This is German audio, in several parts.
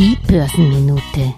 Die Börsenminute.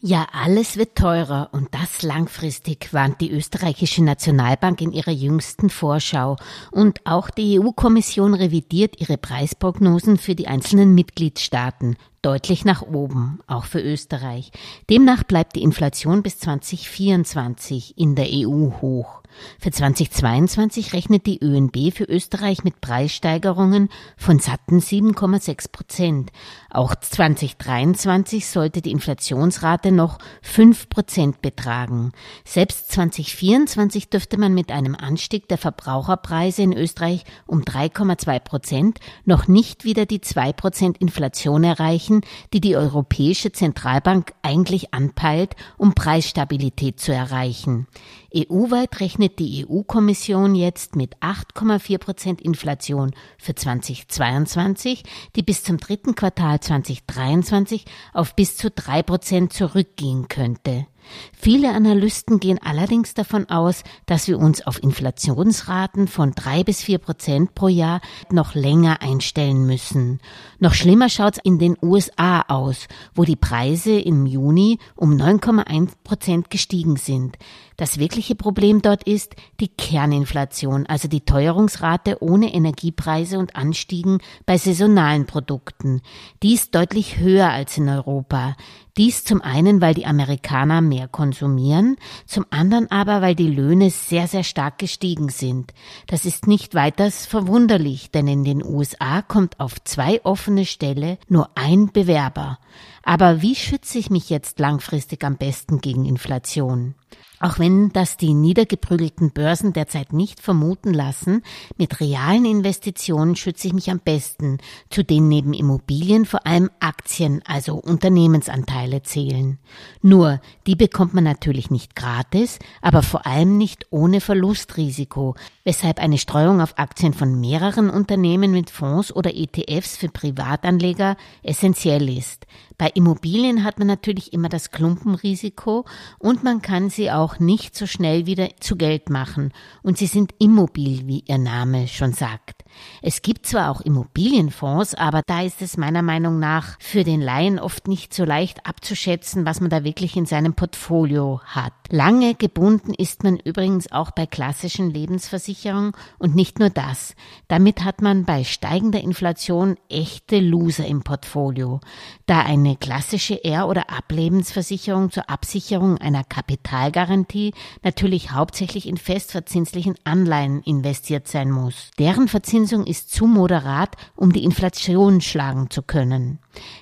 Ja, alles wird teurer und das langfristig, warnt die österreichische Nationalbank in ihrer jüngsten Vorschau. Und auch die EU-Kommission revidiert ihre Preisprognosen für die einzelnen Mitgliedstaaten deutlich nach oben, auch für Österreich. Demnach bleibt die Inflation bis 2024 in der EU hoch. Für 2022 rechnet die ÖNB für Österreich mit Preissteigerungen von satten 7,6 Prozent. Auch 2023 sollte die Inflationsrate noch 5 Prozent betragen. Selbst 2024 dürfte man mit einem Anstieg der Verbraucherpreise in Österreich um 3,2 Prozent noch nicht wieder die 2 Prozent Inflation erreichen, die die Europäische Zentralbank eigentlich anpeilt, um Preisstabilität zu erreichen. EU-weit rechnet die EU-Kommission jetzt mit 8,4 Prozent Inflation für 2022, die bis zum dritten Quartal 2023 auf bis zu drei Prozent zurückgehen könnte. Viele Analysten gehen allerdings davon aus, dass wir uns auf Inflationsraten von drei bis vier Prozent pro Jahr noch länger einstellen müssen. Noch schlimmer schaut's in den USA aus, wo die Preise im Juni um 9,1 Prozent gestiegen sind. Das wirkliche Problem dort ist die Kerninflation, also die Teuerungsrate ohne Energiepreise und Anstiegen bei saisonalen Produkten. Die ist deutlich höher als in Europa. Dies zum einen, weil die Amerikaner mehr konsumieren, zum anderen aber, weil die Löhne sehr, sehr stark gestiegen sind. Das ist nicht weiters verwunderlich, denn in den USA kommt auf zwei offene Stelle nur ein Bewerber. Aber wie schütze ich mich jetzt langfristig am besten gegen Inflation? Auch wenn das die niedergeprügelten Börsen derzeit nicht vermuten lassen, mit realen Investitionen schütze ich mich am besten, zu denen neben Immobilien vor allem Aktien, also Unternehmensanteile zählen. Nur, die bekommt man natürlich nicht gratis, aber vor allem nicht ohne Verlustrisiko, weshalb eine Streuung auf Aktien von mehreren Unternehmen mit Fonds oder ETFs für Privatanleger essentiell ist. Bei Immobilien hat man natürlich immer das Klumpenrisiko und man kann sie auch nicht so schnell wieder zu Geld machen und sie sind immobil, wie ihr Name schon sagt. Es gibt zwar auch Immobilienfonds, aber da ist es meiner Meinung nach für den Laien oft nicht so leicht abzuschätzen, was man da wirklich in seinem Portfolio hat. Lange gebunden ist man übrigens auch bei klassischen Lebensversicherungen und nicht nur das. Damit hat man bei steigender Inflation echte Loser im Portfolio, da eine klassische Er- oder Ablebensversicherung zur Absicherung einer Kapitalgarantie natürlich hauptsächlich in festverzinslichen Anleihen investiert sein muss. Deren Verzinsung ist zu moderat, um die Inflation schlagen zu können.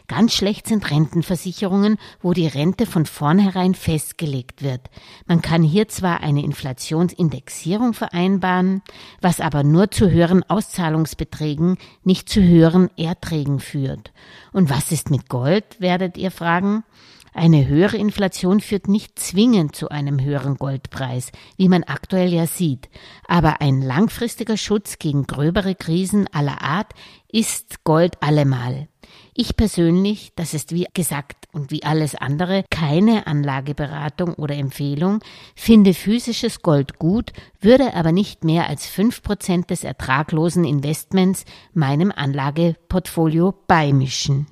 Ganz schlecht sind Rentenversicherungen, wo die Rente von vornherein festgelegt wird. Man kann hier zwar eine Inflationsindexierung vereinbaren, was aber nur zu höheren Auszahlungsbeträgen, nicht zu höheren Erträgen führt. Und was ist mit Gold, werdet ihr fragen? Eine höhere Inflation führt nicht zwingend zu einem höheren Goldpreis, wie man aktuell ja sieht, aber ein langfristiger Schutz gegen gröbere Krisen aller Art ist Gold allemal. Ich persönlich, das ist wie gesagt und wie alles andere keine Anlageberatung oder Empfehlung, finde physisches Gold gut, würde aber nicht mehr als fünf Prozent des ertraglosen Investments meinem Anlageportfolio beimischen.